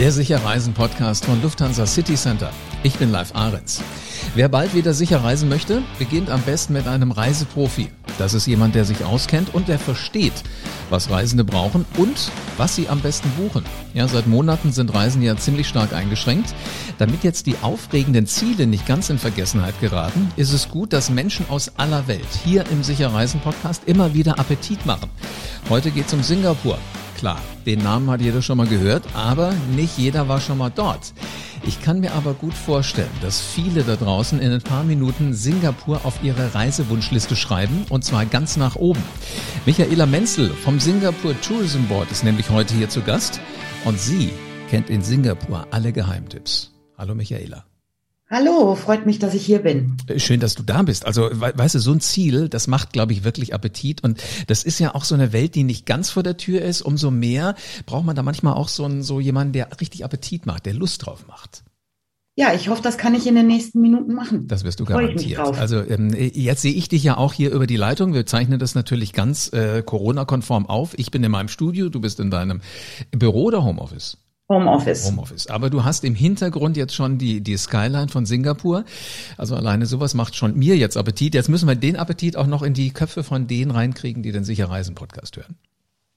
Der Sicherreisen-Podcast von Lufthansa City Center. Ich bin Live Ahrens. Wer bald wieder sicher reisen möchte, beginnt am besten mit einem Reiseprofi. Das ist jemand, der sich auskennt und der versteht, was Reisende brauchen und was sie am besten buchen. Ja, seit Monaten sind Reisen ja ziemlich stark eingeschränkt. Damit jetzt die aufregenden Ziele nicht ganz in Vergessenheit geraten, ist es gut, dass Menschen aus aller Welt hier im Sicherreisen Podcast immer wieder Appetit machen. Heute geht es um Singapur. Klar, den Namen hat jeder schon mal gehört, aber nicht jeder war schon mal dort. Ich kann mir aber gut vorstellen, dass viele da draußen in ein paar Minuten Singapur auf ihre Reisewunschliste schreiben und zwar ganz nach oben. Michaela Menzel vom Singapur Tourism Board ist nämlich heute hier zu Gast und sie kennt in Singapur alle Geheimtipps. Hallo Michaela. Hallo, freut mich, dass ich hier bin. Äh, schön, dass du da bist. Also, weißt du, so ein Ziel, das macht, glaube ich, wirklich Appetit. Und das ist ja auch so eine Welt, die nicht ganz vor der Tür ist. Umso mehr braucht man da manchmal auch so, einen, so jemanden, der richtig Appetit macht, der Lust drauf macht. Ja, ich hoffe, das kann ich in den nächsten Minuten machen. Das wirst du garantiert. Also ähm, jetzt sehe ich dich ja auch hier über die Leitung. Wir zeichnen das natürlich ganz äh, Corona-konform auf. Ich bin in meinem Studio, du bist in deinem Büro oder Homeoffice? Homeoffice. Homeoffice. Aber du hast im Hintergrund jetzt schon die, die Skyline von Singapur. Also alleine sowas macht schon mir jetzt Appetit. Jetzt müssen wir den Appetit auch noch in die Köpfe von denen reinkriegen, die den Sicher Reisen Podcast hören.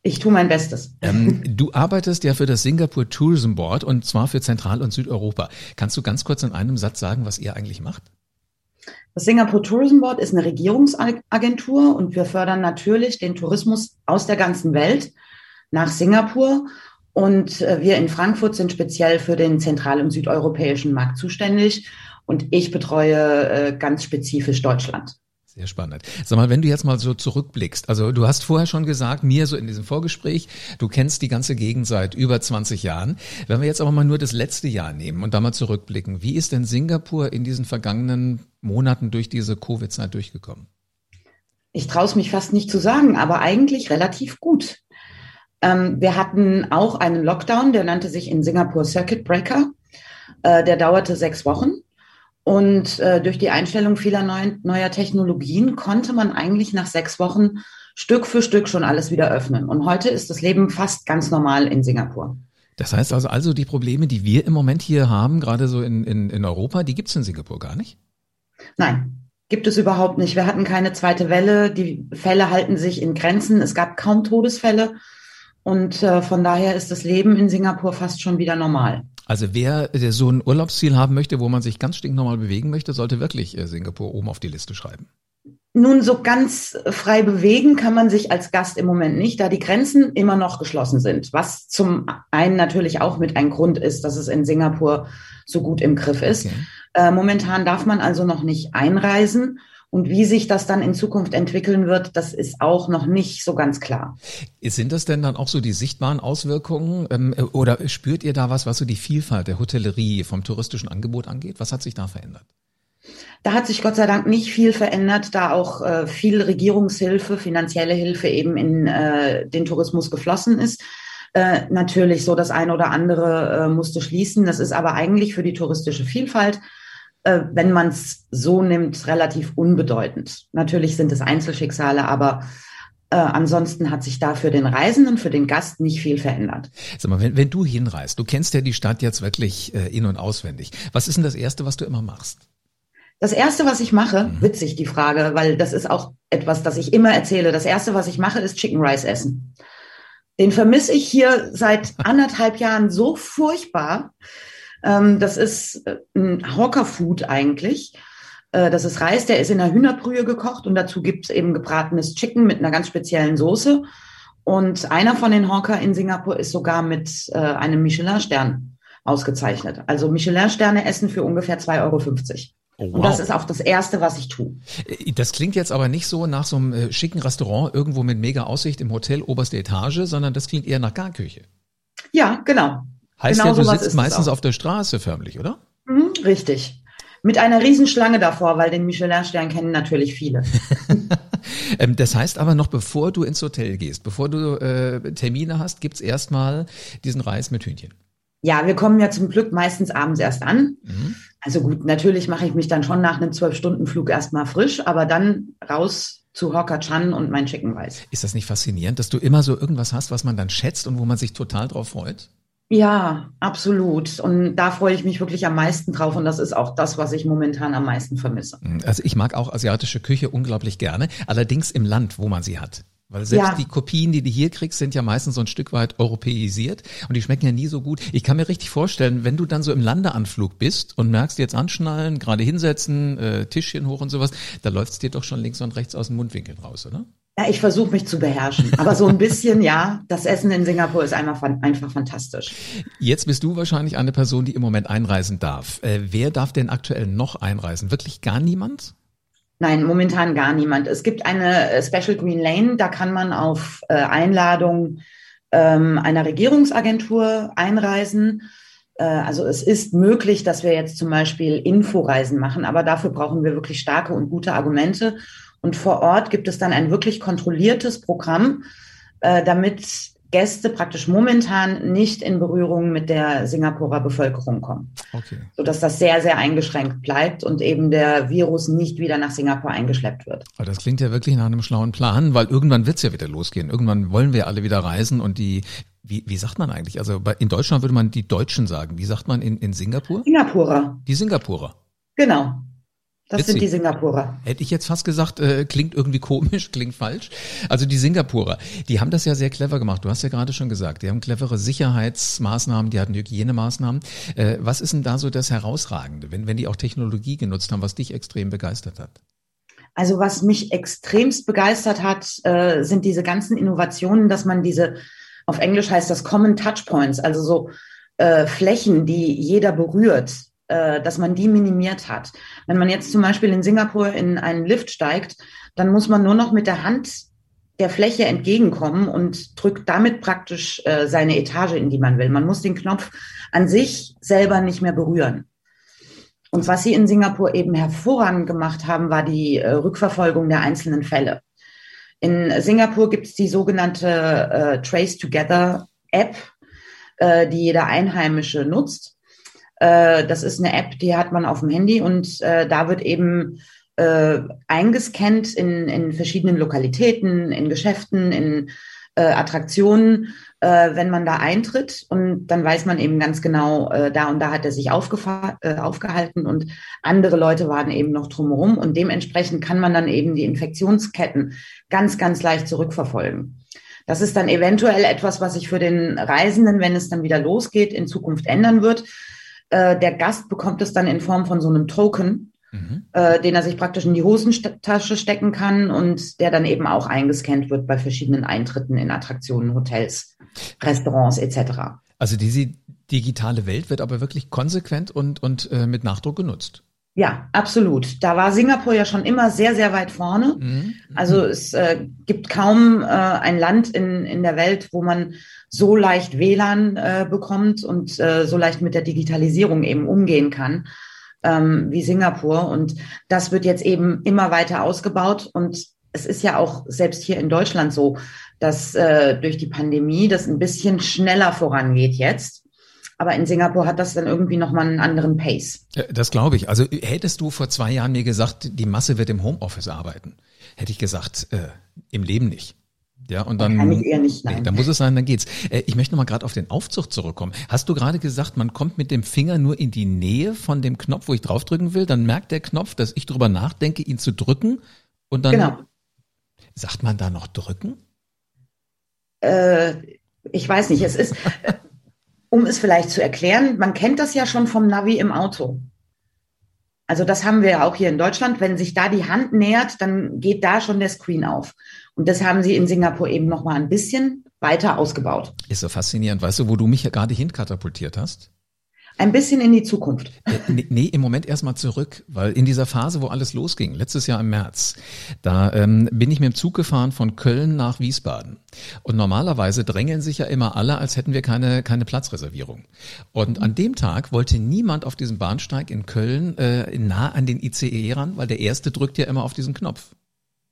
Ich tue mein Bestes. Ähm, du arbeitest ja für das Singapore Tourism Board und zwar für Zentral- und Südeuropa. Kannst du ganz kurz in einem Satz sagen, was ihr eigentlich macht? Das Singapore Tourism Board ist eine Regierungsagentur und wir fördern natürlich den Tourismus aus der ganzen Welt nach Singapur und äh, wir in Frankfurt sind speziell für den zentral- und südeuropäischen Markt zuständig. Und ich betreue äh, ganz spezifisch Deutschland. Sehr spannend. Sag mal, wenn du jetzt mal so zurückblickst, also du hast vorher schon gesagt, mir so in diesem Vorgespräch, du kennst die ganze Gegend seit über 20 Jahren. Wenn wir jetzt aber mal nur das letzte Jahr nehmen und da mal zurückblicken, wie ist denn Singapur in diesen vergangenen Monaten durch diese Covid-Zeit durchgekommen? Ich traue es mich fast nicht zu sagen, aber eigentlich relativ gut. Ähm, wir hatten auch einen Lockdown, der nannte sich in Singapur Circuit Breaker. Äh, der dauerte sechs Wochen. Und äh, durch die Einstellung vieler neuen, neuer Technologien konnte man eigentlich nach sechs Wochen Stück für Stück schon alles wieder öffnen. Und heute ist das Leben fast ganz normal in Singapur. Das heißt also, also die Probleme, die wir im Moment hier haben, gerade so in, in, in Europa, die gibt es in Singapur gar nicht? Nein, gibt es überhaupt nicht. Wir hatten keine zweite Welle. Die Fälle halten sich in Grenzen. Es gab kaum Todesfälle. Und äh, von daher ist das Leben in Singapur fast schon wieder normal. Also wer so ein Urlaubsziel haben möchte, wo man sich ganz stinknormal bewegen möchte, sollte wirklich äh, Singapur oben auf die Liste schreiben. Nun, so ganz frei bewegen kann man sich als Gast im Moment nicht, da die Grenzen immer noch geschlossen sind. Was zum einen natürlich auch mit ein Grund ist, dass es in Singapur so gut im Griff ist. Okay. Äh, momentan darf man also noch nicht einreisen. Und wie sich das dann in Zukunft entwickeln wird, das ist auch noch nicht so ganz klar. Sind das denn dann auch so die sichtbaren Auswirkungen ähm, oder spürt ihr da was, was so die Vielfalt der Hotellerie vom touristischen Angebot angeht? Was hat sich da verändert? Da hat sich Gott sei Dank nicht viel verändert, da auch äh, viel Regierungshilfe, finanzielle Hilfe eben in äh, den Tourismus geflossen ist. Äh, natürlich so das eine oder andere äh, musste schließen. Das ist aber eigentlich für die touristische Vielfalt äh, wenn man es so nimmt, relativ unbedeutend. Natürlich sind es Einzelschicksale, aber äh, ansonsten hat sich da für den Reisenden, für den Gast nicht viel verändert. Sag mal, wenn, wenn du hinreist, du kennst ja die Stadt jetzt wirklich äh, in- und auswendig. Was ist denn das Erste, was du immer machst? Das erste, was ich mache, mhm. witzig die Frage, weil das ist auch etwas, das ich immer erzähle. Das erste, was ich mache, ist Chicken Rice essen. Den vermisse ich hier seit anderthalb Jahren so furchtbar. Ähm, das ist äh, ein Hawker-Food eigentlich. Äh, das ist Reis, der ist in einer Hühnerbrühe gekocht und dazu gibt es eben gebratenes Chicken mit einer ganz speziellen Soße. Und einer von den Hawker in Singapur ist sogar mit äh, einem Michelin-Stern ausgezeichnet. Also Michelin-Sterne essen für ungefähr 2,50 Euro. Oh, wow. Und das ist auch das Erste, was ich tue. Das klingt jetzt aber nicht so nach so einem schicken Restaurant irgendwo mit mega Aussicht im Hotel oberste Etage, sondern das klingt eher nach Garküche. Ja, genau. Heißt genau ja, du sitzt meistens auf der Straße förmlich, oder? Mhm, richtig. Mit einer Riesenschlange davor, weil den Michelin-Stern kennen natürlich viele. Ähm, das heißt aber noch, bevor du ins Hotel gehst, bevor du äh, Termine hast, gibt's erstmal diesen Reis mit Hühnchen. Ja, wir kommen ja zum Glück meistens abends erst an. Mhm. Also gut, natürlich mache ich mich dann schon nach einem Zwölf-Stunden-Flug erstmal frisch, aber dann raus zu Hawker Chan und mein Chicken Rice. Ist das nicht faszinierend, dass du immer so irgendwas hast, was man dann schätzt und wo man sich total drauf freut? Ja, absolut. Und da freue ich mich wirklich am meisten drauf. Und das ist auch das, was ich momentan am meisten vermisse. Also ich mag auch asiatische Küche unglaublich gerne. Allerdings im Land, wo man sie hat. Weil selbst ja. die Kopien, die du hier kriegst, sind ja meistens so ein Stück weit europäisiert und die schmecken ja nie so gut. Ich kann mir richtig vorstellen, wenn du dann so im Landeanflug bist und merkst jetzt anschnallen, gerade hinsetzen, äh, Tischchen hoch und sowas, da läuft's dir doch schon links und rechts aus dem Mundwinkel raus, oder? Ja, ich versuche mich zu beherrschen. Aber so ein bisschen, ja, das Essen in Singapur ist einfach, einfach fantastisch. Jetzt bist du wahrscheinlich eine Person, die im Moment einreisen darf. Äh, wer darf denn aktuell noch einreisen? Wirklich gar niemand? Nein, momentan gar niemand. Es gibt eine äh, Special Green Lane, da kann man auf äh, Einladung ähm, einer Regierungsagentur einreisen. Äh, also es ist möglich, dass wir jetzt zum Beispiel Inforeisen machen, aber dafür brauchen wir wirklich starke und gute Argumente. Und vor Ort gibt es dann ein wirklich kontrolliertes Programm, äh, damit Gäste praktisch momentan nicht in Berührung mit der Singapurer Bevölkerung kommen. Okay. Sodass das sehr, sehr eingeschränkt bleibt und eben der Virus nicht wieder nach Singapur eingeschleppt wird. Aber das klingt ja wirklich nach einem schlauen Plan, weil irgendwann wird es ja wieder losgehen. Irgendwann wollen wir alle wieder reisen und die, wie, wie sagt man eigentlich? Also in Deutschland würde man die Deutschen sagen. Wie sagt man in, in Singapur? Singapurer. Die Singapurer. Genau. Das Witzig. sind die Singapurer. Hätte ich jetzt fast gesagt, äh, klingt irgendwie komisch, klingt falsch. Also die Singapurer, die haben das ja sehr clever gemacht. Du hast ja gerade schon gesagt, die haben clevere Sicherheitsmaßnahmen, die hatten Hygienemaßnahmen. Äh, was ist denn da so das Herausragende, wenn, wenn die auch Technologie genutzt haben, was dich extrem begeistert hat? Also was mich extremst begeistert hat, äh, sind diese ganzen Innovationen, dass man diese, auf Englisch heißt das Common Touchpoints, also so äh, Flächen, die jeder berührt, äh, dass man die minimiert hat. Wenn man jetzt zum Beispiel in Singapur in einen Lift steigt, dann muss man nur noch mit der Hand der Fläche entgegenkommen und drückt damit praktisch äh, seine Etage, in die man will. Man muss den Knopf an sich selber nicht mehr berühren. Und was sie in Singapur eben hervorragend gemacht haben, war die äh, Rückverfolgung der einzelnen Fälle. In Singapur gibt es die sogenannte äh, Trace Together App, äh, die jeder Einheimische nutzt. Äh, das ist eine App, die hat man auf dem Handy und äh, da wird eben äh, eingescannt in, in verschiedenen Lokalitäten, in Geschäften, in äh, Attraktionen, äh, wenn man da eintritt und dann weiß man eben ganz genau, äh, da und da hat er sich äh, aufgehalten und andere Leute waren eben noch drumherum und dementsprechend kann man dann eben die Infektionsketten ganz, ganz leicht zurückverfolgen. Das ist dann eventuell etwas, was sich für den Reisenden, wenn es dann wieder losgeht, in Zukunft ändern wird. Äh, der Gast bekommt es dann in Form von so einem Token, mhm. äh, den er sich praktisch in die Hosentasche stecken kann und der dann eben auch eingescannt wird bei verschiedenen Eintritten in Attraktionen, Hotels, Restaurants etc. Also diese digitale Welt wird aber wirklich konsequent und, und äh, mit Nachdruck genutzt. Ja, absolut. Da war Singapur ja schon immer sehr, sehr weit vorne. Mhm. Also es äh, gibt kaum äh, ein Land in, in der Welt, wo man so leicht WLAN äh, bekommt und äh, so leicht mit der Digitalisierung eben umgehen kann ähm, wie Singapur. Und das wird jetzt eben immer weiter ausgebaut. Und es ist ja auch selbst hier in Deutschland so, dass äh, durch die Pandemie das ein bisschen schneller vorangeht jetzt. Aber in Singapur hat das dann irgendwie nochmal einen anderen Pace. Das glaube ich. Also hättest du vor zwei Jahren mir gesagt, die Masse wird im Homeoffice arbeiten, hätte ich gesagt, äh, im Leben nicht. Ja, und dann, kann ich eher nicht. Nee, dann muss es sein, dann geht's. Äh, ich möchte noch mal gerade auf den Aufzug zurückkommen. Hast du gerade gesagt, man kommt mit dem Finger nur in die Nähe von dem Knopf, wo ich draufdrücken will, dann merkt der Knopf, dass ich drüber nachdenke, ihn zu drücken und dann genau. sagt man da noch drücken? Äh, ich weiß nicht, es ist um es vielleicht zu erklären, man kennt das ja schon vom Navi im Auto. Also das haben wir ja auch hier in Deutschland. Wenn sich da die Hand nähert, dann geht da schon der Screen auf. Und das haben sie in Singapur eben noch mal ein bisschen weiter ausgebaut. Ist so faszinierend. Weißt du, wo du mich ja gerade hinkatapultiert hast? Ein bisschen in die Zukunft. Äh, nee, nee, im Moment erstmal zurück, weil in dieser Phase, wo alles losging, letztes Jahr im März, da ähm, bin ich mit dem Zug gefahren von Köln nach Wiesbaden. Und normalerweise drängeln sich ja immer alle, als hätten wir keine, keine Platzreservierung. Und an dem Tag wollte niemand auf diesem Bahnsteig in Köln äh, nah an den ICE ran, weil der erste drückt ja immer auf diesen Knopf.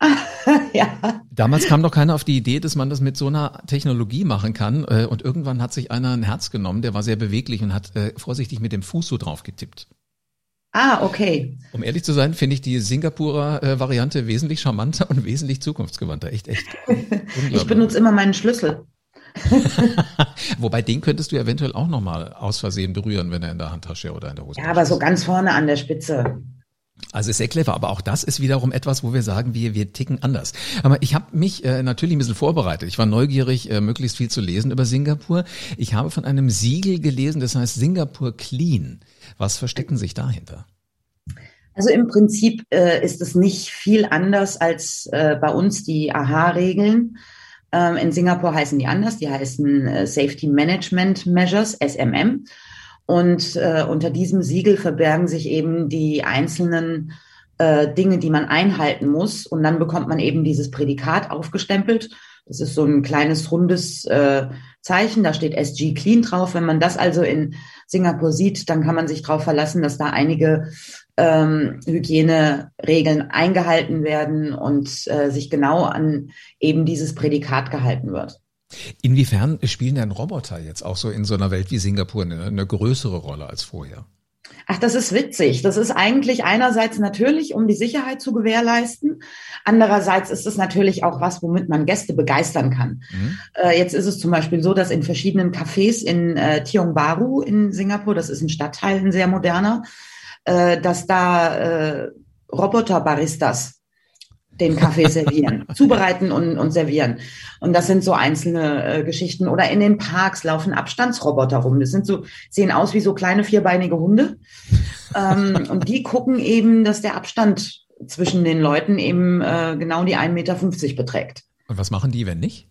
ja. Damals kam doch keiner auf die Idee, dass man das mit so einer Technologie machen kann. Äh, und irgendwann hat sich einer ein Herz genommen, der war sehr beweglich und hat äh, vorsichtig mit dem Fuß so drauf getippt. Ah, okay. Um ehrlich zu sein, finde ich die Singapurer äh, Variante wesentlich charmanter und wesentlich zukunftsgewandter. Echt, echt. ich benutze immer meinen Schlüssel. Wobei den könntest du eventuell auch nochmal aus Versehen berühren, wenn er in der Handtasche oder in der Hose ist. Ja, aber so ganz vorne an der Spitze. Also ist sehr clever, aber auch das ist wiederum etwas, wo wir sagen, wir, wir ticken anders. Aber ich habe mich äh, natürlich ein bisschen vorbereitet. Ich war neugierig, äh, möglichst viel zu lesen über Singapur. Ich habe von einem Siegel gelesen, das heißt Singapur Clean. Was verstecken sich dahinter? Also im Prinzip äh, ist es nicht viel anders als äh, bei uns die AHA-Regeln. Ähm, in Singapur heißen die anders, die heißen äh, Safety Management Measures, SMM. Und äh, unter diesem Siegel verbergen sich eben die einzelnen äh, Dinge, die man einhalten muss. Und dann bekommt man eben dieses Prädikat aufgestempelt. Das ist so ein kleines rundes äh, Zeichen, da steht SG Clean drauf. Wenn man das also in Singapur sieht, dann kann man sich darauf verlassen, dass da einige ähm, Hygieneregeln eingehalten werden und äh, sich genau an eben dieses Prädikat gehalten wird. Inwiefern spielen denn Roboter jetzt auch so in so einer Welt wie Singapur eine, eine größere Rolle als vorher? Ach, das ist witzig. Das ist eigentlich einerseits natürlich, um die Sicherheit zu gewährleisten. Andererseits ist es natürlich auch was, womit man Gäste begeistern kann. Mhm. Äh, jetzt ist es zum Beispiel so, dass in verschiedenen Cafés in äh, Tiong Bahru in Singapur, das ist ein Stadtteil, ein sehr moderner, äh, dass da äh, Roboter-Baristas den Kaffee servieren, zubereiten und, und servieren. Und das sind so einzelne äh, Geschichten. Oder in den Parks laufen Abstandsroboter rum. Das sind so, sehen aus wie so kleine vierbeinige Hunde. ähm, und die gucken eben, dass der Abstand zwischen den Leuten eben äh, genau die 1,50 Meter beträgt. Und was machen die, wenn nicht?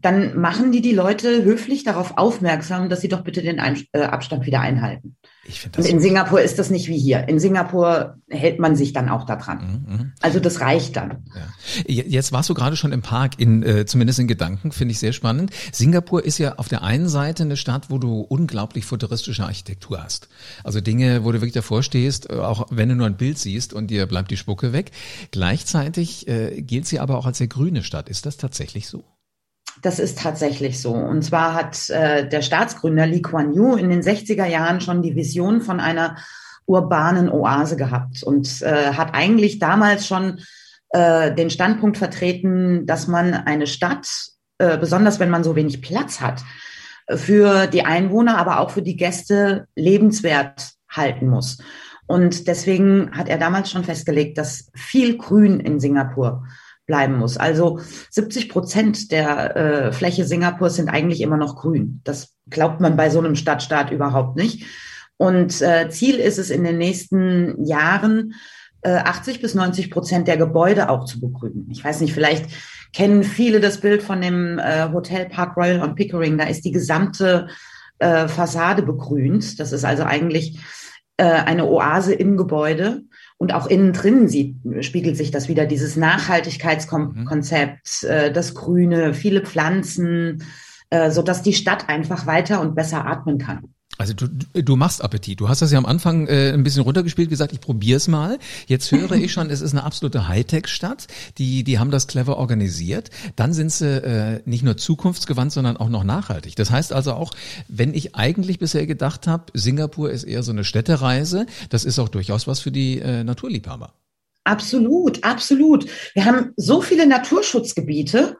Dann machen die die Leute höflich darauf aufmerksam, dass sie doch bitte den Ein äh, Abstand wieder einhalten. Ich finde das. Und in Singapur ist das nicht wie hier. In Singapur hält man sich dann auch daran. Mhm. mhm. Also das reicht dann. Ja. Jetzt warst du gerade schon im Park, in, äh, zumindest in Gedanken, finde ich sehr spannend. Singapur ist ja auf der einen Seite eine Stadt, wo du unglaublich futuristische Architektur hast. Also Dinge, wo du wirklich davor stehst, äh, auch wenn du nur ein Bild siehst und dir bleibt die Spucke weg. Gleichzeitig äh, gilt sie aber auch als sehr grüne Stadt. Ist das tatsächlich so? Das ist tatsächlich so. Und zwar hat äh, der Staatsgründer Lee Kuan Yew in den 60er Jahren schon die Vision von einer urbanen Oase gehabt und äh, hat eigentlich damals schon äh, den Standpunkt vertreten, dass man eine Stadt, äh, besonders wenn man so wenig Platz hat, für die Einwohner, aber auch für die Gäste lebenswert halten muss. Und deswegen hat er damals schon festgelegt, dass viel Grün in Singapur bleiben muss. Also 70 Prozent der äh, Fläche Singapurs sind eigentlich immer noch grün. Das glaubt man bei so einem Stadtstaat überhaupt nicht. Und äh, Ziel ist es in den nächsten Jahren, äh, 80 bis 90 Prozent der Gebäude auch zu begrünen. Ich weiß nicht, vielleicht kennen viele das Bild von dem äh, Hotel Park Royal on Pickering. Da ist die gesamte äh, Fassade begrünt. Das ist also eigentlich äh, eine Oase im Gebäude. Und auch innen drin sieht, spiegelt sich das wieder, dieses Nachhaltigkeitskonzept, mhm. äh, das Grüne, viele Pflanzen, äh, so dass die Stadt einfach weiter und besser atmen kann. Also du, du machst Appetit. Du hast das ja am Anfang äh, ein bisschen runtergespielt, gesagt, ich probier's mal. Jetzt höre ich schon, es ist eine absolute Hightech-Stadt. Die, die haben das clever organisiert. Dann sind sie äh, nicht nur zukunftsgewandt, sondern auch noch nachhaltig. Das heißt also auch, wenn ich eigentlich bisher gedacht habe, Singapur ist eher so eine Städtereise, das ist auch durchaus was für die äh, Naturliebhaber. Absolut, absolut. Wir haben so viele Naturschutzgebiete.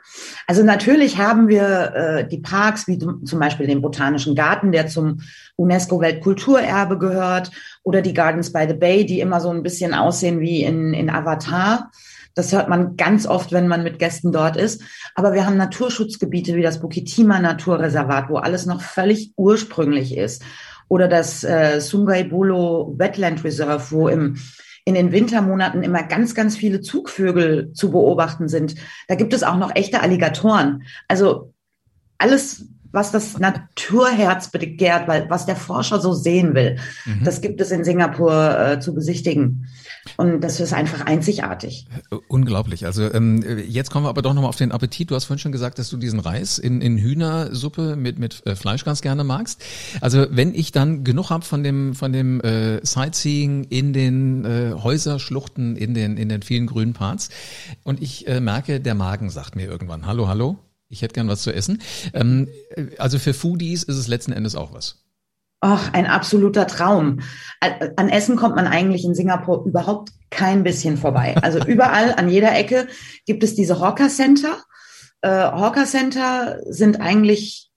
Also natürlich haben wir äh, die Parks, wie zum Beispiel den Botanischen Garten, der zum UNESCO-Weltkulturerbe gehört, oder die Gardens by the Bay, die immer so ein bisschen aussehen wie in, in Avatar. Das hört man ganz oft, wenn man mit Gästen dort ist. Aber wir haben Naturschutzgebiete wie das Bukitima Naturreservat, wo alles noch völlig ursprünglich ist. Oder das äh, Sungai Buloh Wetland Reserve, wo im in den Wintermonaten immer ganz, ganz viele Zugvögel zu beobachten sind. Da gibt es auch noch echte Alligatoren. Also alles, was das Naturherz begehrt, weil was der Forscher so sehen will, mhm. das gibt es in Singapur äh, zu besichtigen. Und das ist einfach einzigartig. Unglaublich. Also ähm, jetzt kommen wir aber doch nochmal auf den Appetit. Du hast vorhin schon gesagt, dass du diesen Reis in, in Hühnersuppe mit, mit äh, Fleisch ganz gerne magst. Also wenn ich dann genug habe von dem, von dem äh, Sightseeing in den äh, Häuserschluchten, in den, in den vielen grünen Parts und ich äh, merke, der Magen sagt mir irgendwann, hallo, hallo, ich hätte gern was zu essen. Ähm, äh, also für Foodies ist es letzten Endes auch was. Ach, ein absoluter Traum. An Essen kommt man eigentlich in Singapur überhaupt kein bisschen vorbei. Also überall, an jeder Ecke gibt es diese Hawker Center. Äh, Hawker Center sind eigentlich,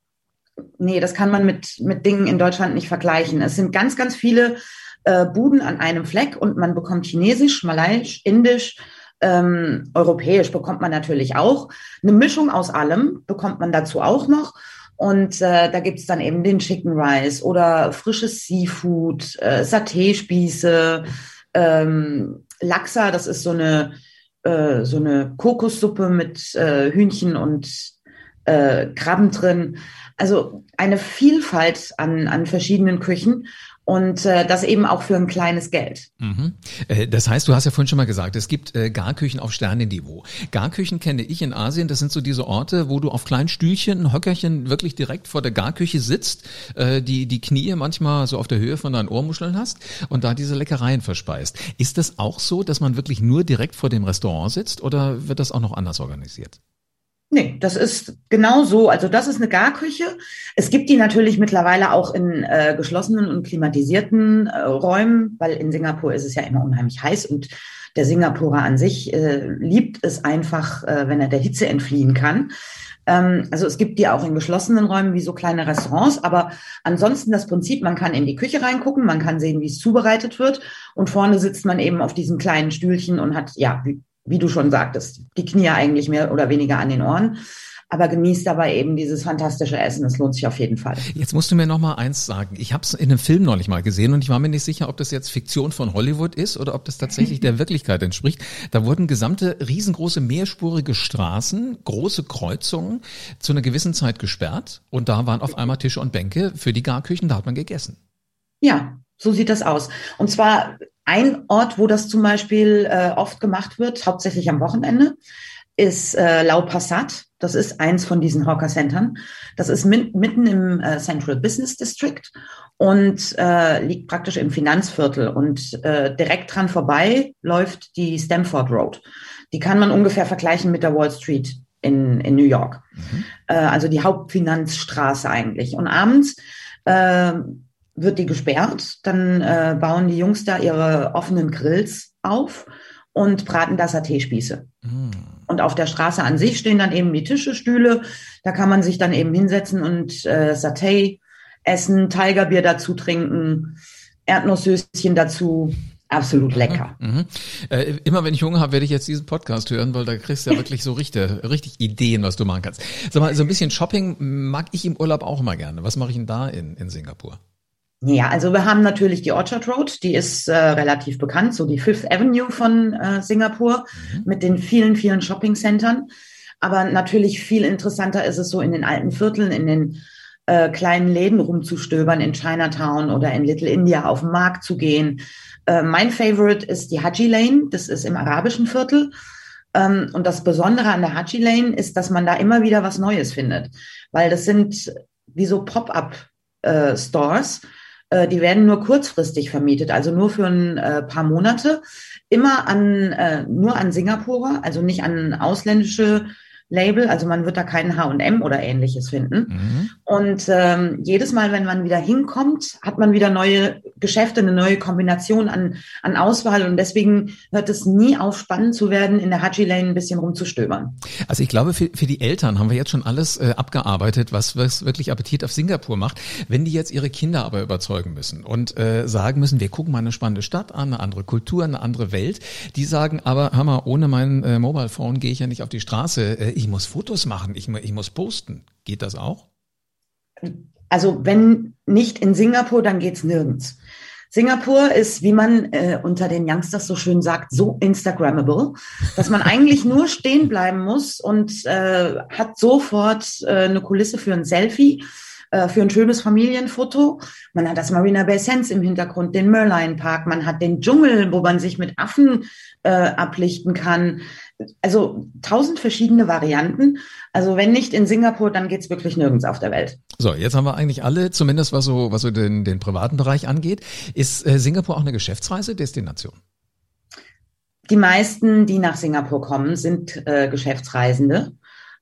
nee, das kann man mit, mit Dingen in Deutschland nicht vergleichen. Es sind ganz, ganz viele äh, Buden an einem Fleck und man bekommt Chinesisch, Malaiisch, Indisch, ähm, Europäisch bekommt man natürlich auch. Eine Mischung aus allem bekommt man dazu auch noch. Und äh, da gibt's dann eben den Chicken Rice oder frisches Seafood, äh, Saté-Spieße, ähm, Laksa, das ist so eine, äh, so eine Kokossuppe mit äh, Hühnchen und äh, Krabben drin. Also eine Vielfalt an, an verschiedenen Küchen und äh, das eben auch für ein kleines Geld. Mhm. Äh, das heißt, du hast ja vorhin schon mal gesagt, es gibt äh, Garküchen auf Sternenniveau. Garküchen kenne ich in Asien, das sind so diese Orte, wo du auf kleinen Stühlchen, Höckerchen wirklich direkt vor der Garküche sitzt, äh, die die Knie manchmal so auf der Höhe von deinen Ohrmuscheln hast und da diese Leckereien verspeist. Ist das auch so, dass man wirklich nur direkt vor dem Restaurant sitzt oder wird das auch noch anders organisiert? Nee, das ist genau so. Also das ist eine Garküche. Es gibt die natürlich mittlerweile auch in äh, geschlossenen und klimatisierten äh, Räumen, weil in Singapur ist es ja immer unheimlich heiß und der Singapurer an sich äh, liebt es einfach, äh, wenn er der Hitze entfliehen kann. Ähm, also es gibt die auch in geschlossenen Räumen wie so kleine Restaurants, aber ansonsten das Prinzip, man kann in die Küche reingucken, man kann sehen, wie es zubereitet wird und vorne sitzt man eben auf diesem kleinen Stühlchen und hat, ja, wie du schon sagtest, die Knie eigentlich mehr oder weniger an den Ohren aber genießt dabei eben dieses fantastische Essen. Es lohnt sich auf jeden Fall. Jetzt musst du mir noch mal eins sagen. Ich habe es in einem Film neulich mal gesehen und ich war mir nicht sicher, ob das jetzt Fiktion von Hollywood ist oder ob das tatsächlich der Wirklichkeit entspricht. Da wurden gesamte riesengroße mehrspurige Straßen, große Kreuzungen zu einer gewissen Zeit gesperrt und da waren auf einmal Tische und Bänke für die Garküchen, da hat man gegessen. Ja, so sieht das aus. Und zwar ein Ort, wo das zum Beispiel äh, oft gemacht wird, hauptsächlich am Wochenende, ist äh, Lau Passat. Das ist eins von diesen Hawker Centern. Das ist mit, mitten im äh, Central Business District und äh, liegt praktisch im Finanzviertel. Und äh, direkt dran vorbei läuft die Stamford Road. Die kann man ungefähr vergleichen mit der Wall Street in, in New York. Mhm. Äh, also die Hauptfinanzstraße eigentlich. Und abends äh, wird die gesperrt. Dann äh, bauen die Jungs da ihre offenen Grills auf und braten da Saté-Spieße. Mm. Und auf der Straße an sich stehen dann eben die Tische, Stühle. Da kann man sich dann eben hinsetzen und äh, Saté essen, Tigerbier dazu trinken, Erdnusssößchen dazu. Absolut mhm. lecker. Mhm. Äh, immer wenn ich Hunger habe, werde ich jetzt diesen Podcast hören, weil da kriegst du ja wirklich so richtig, richtig Ideen, was du machen kannst. Sag mal, so ein bisschen Shopping mag ich im Urlaub auch immer gerne. Was mache ich denn da in, in Singapur? Ja, also wir haben natürlich die Orchard Road, die ist äh, relativ bekannt, so die Fifth Avenue von äh, Singapur mhm. mit den vielen, vielen Shopping-Centern. Aber natürlich viel interessanter ist es so in den alten Vierteln, in den äh, kleinen Läden rumzustöbern, in Chinatown oder in Little India auf den Markt zu gehen. Äh, mein Favorite ist die Haji Lane, das ist im arabischen Viertel. Ähm, und das Besondere an der Haji Lane ist, dass man da immer wieder was Neues findet, weil das sind wie so Pop-up-Stores. Äh, äh, die werden nur kurzfristig vermietet, also nur für ein äh, paar Monate, immer an äh, nur an Singapurer, also nicht an ausländische Label, also man wird da keinen H&M oder ähnliches finden. Mhm. Und ähm, jedes Mal, wenn man wieder hinkommt, hat man wieder neue Geschäfte, eine neue Kombination an, an Auswahl und deswegen hört es nie auf, spannend zu werden, in der Haji Lane ein bisschen rumzustöbern. Also ich glaube, für, für die Eltern haben wir jetzt schon alles äh, abgearbeitet, was, was wirklich Appetit auf Singapur macht. Wenn die jetzt ihre Kinder aber überzeugen müssen und äh, sagen müssen, wir gucken mal eine spannende Stadt an, eine andere Kultur, eine andere Welt, die sagen aber, hör mal, ohne mein äh, Mobile Phone gehe ich ja nicht auf die Straße. Äh, ich muss Fotos machen, ich, ich muss posten. Geht das auch? Also wenn nicht in Singapur, dann geht's nirgends. Singapur ist, wie man äh, unter den Youngsters so schön sagt, so Instagrammable, dass man eigentlich nur stehen bleiben muss und äh, hat sofort äh, eine Kulisse für ein Selfie, äh, für ein schönes Familienfoto. Man hat das Marina Bay Sands im Hintergrund, den Merlion Park, man hat den Dschungel, wo man sich mit Affen äh, ablichten kann also tausend verschiedene Varianten. Also wenn nicht in Singapur, dann geht's wirklich nirgends auf der Welt. So, jetzt haben wir eigentlich alle, zumindest was so, was so den, den privaten Bereich angeht. Ist äh, Singapur auch eine Geschäftsreise-Destination? Die meisten, die nach Singapur kommen, sind äh, Geschäftsreisende,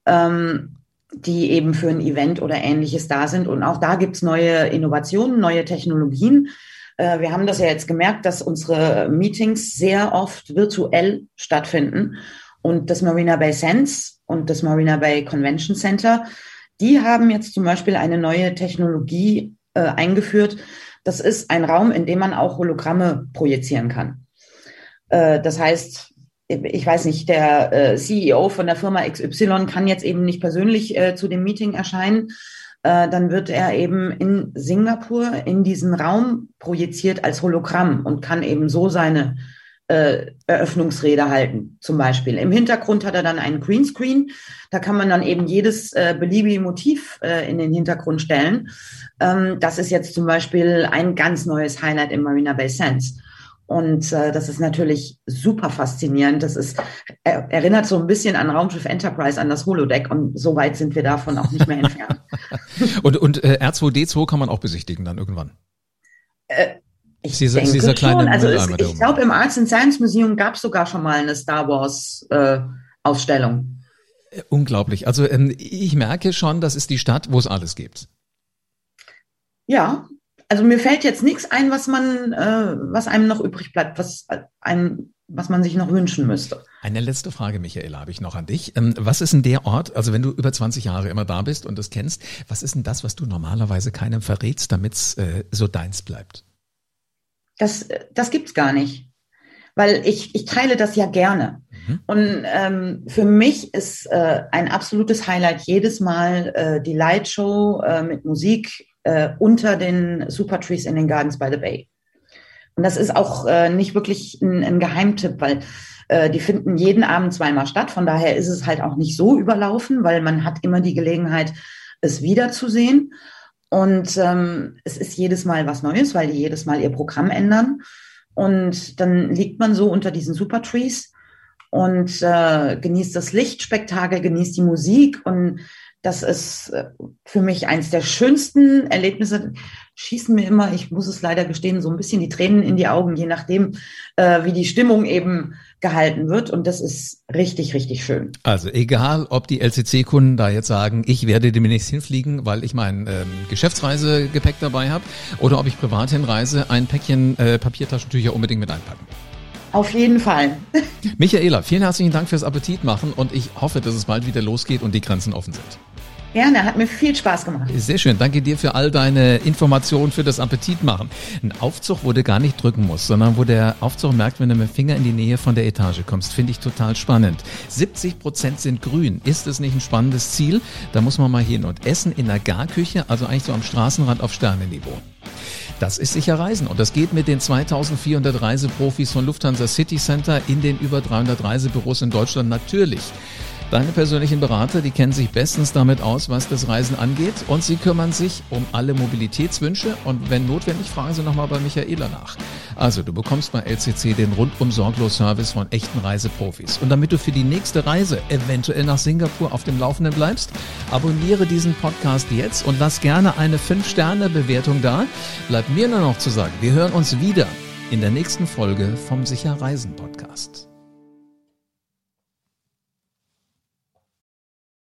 ähm, die eben für ein Event oder ähnliches da sind. Und auch da gibt's neue Innovationen, neue Technologien. Äh, wir haben das ja jetzt gemerkt, dass unsere Meetings sehr oft virtuell stattfinden. Und das Marina Bay Sands und das Marina Bay Convention Center, die haben jetzt zum Beispiel eine neue Technologie äh, eingeführt. Das ist ein Raum, in dem man auch Hologramme projizieren kann. Äh, das heißt, ich weiß nicht, der äh, CEO von der Firma XY kann jetzt eben nicht persönlich äh, zu dem Meeting erscheinen. Äh, dann wird er eben in Singapur in diesen Raum projiziert als Hologramm und kann eben so seine äh, Eröffnungsrede halten, zum Beispiel. Im Hintergrund hat er dann einen Greenscreen. Da kann man dann eben jedes äh, beliebige Motiv äh, in den Hintergrund stellen. Ähm, das ist jetzt zum Beispiel ein ganz neues Highlight im Marina Bay Sands. Und äh, das ist natürlich super faszinierend. Das ist, er, erinnert so ein bisschen an Raumschiff Enterprise, an das Holodeck. Und so weit sind wir davon auch nicht mehr entfernt. und und äh, R2D2 kann man auch besichtigen dann irgendwann. Äh, ich dieser, denke dieser kleine schon. Also es, ich glaube, im Arts and Science Museum gab es sogar schon mal eine Star Wars äh, Ausstellung. Äh, unglaublich. Also ähm, ich merke schon, das ist die Stadt, wo es alles gibt. Ja, also mir fällt jetzt nichts ein, was man, äh, was einem noch übrig bleibt, was einem, was man sich noch wünschen müsste. Eine letzte Frage, Michaela, habe ich noch an dich. Ähm, was ist denn der Ort, also wenn du über 20 Jahre immer da bist und das kennst, was ist denn das, was du normalerweise keinem verrätst, damit es äh, so deins bleibt? Das, das gibt's gar nicht. Weil ich, ich teile das ja gerne. Mhm. Und ähm, für mich ist äh, ein absolutes Highlight jedes Mal äh, die Lightshow äh, mit Musik äh, unter den Super Trees in den Gardens by the Bay. Und das ist auch äh, nicht wirklich ein, ein Geheimtipp, weil äh, die finden jeden Abend zweimal statt. Von daher ist es halt auch nicht so überlaufen, weil man hat immer die Gelegenheit, es wiederzusehen. Und ähm, es ist jedes Mal was Neues, weil die jedes Mal ihr Programm ändern. Und dann liegt man so unter diesen Super Trees und äh, genießt das Lichtspektakel, genießt die Musik und das ist äh, für mich eins der schönsten Erlebnisse. Schießen mir immer, ich muss es leider gestehen, so ein bisschen die Tränen in die Augen, je nachdem, äh, wie die Stimmung eben gehalten wird. Und das ist richtig, richtig schön. Also egal, ob die LCC-Kunden da jetzt sagen, ich werde demnächst hinfliegen, weil ich mein ähm, Geschäftsreisegepäck dabei habe, oder ob ich privat hinreise, ein Päckchen äh, Papiertaschentücher unbedingt mit einpacken. Auf jeden Fall. Michaela, vielen herzlichen Dank fürs Appetit machen und ich hoffe, dass es bald wieder losgeht und die Grenzen offen sind. Gerne, hat mir viel Spaß gemacht. Sehr schön, danke dir für all deine Informationen für das Appetit machen. Ein Aufzug, wo du gar nicht drücken musst, sondern wo der Aufzug merkt, wenn du mit dem Finger in die Nähe von der Etage kommst, finde ich total spannend. 70 Prozent sind grün. Ist es nicht ein spannendes Ziel? Da muss man mal hin und essen in der Garküche, also eigentlich so am Straßenrand auf Sternenniveau. Das ist sicher Reisen und das geht mit den 2400 Reiseprofis von Lufthansa City Center in den über 300 Reisebüros in Deutschland natürlich. Deine persönlichen Berater, die kennen sich bestens damit aus, was das Reisen angeht und sie kümmern sich um alle Mobilitätswünsche und wenn notwendig, fragen sie nochmal bei Michaela nach. Also du bekommst bei LCC den rundum sorglos Service von echten Reiseprofis. Und damit du für die nächste Reise eventuell nach Singapur auf dem Laufenden bleibst, abonniere diesen Podcast jetzt und lass gerne eine 5-Sterne-Bewertung da. Bleibt mir nur noch zu sagen, wir hören uns wieder in der nächsten Folge vom Sicher Reisen Podcast.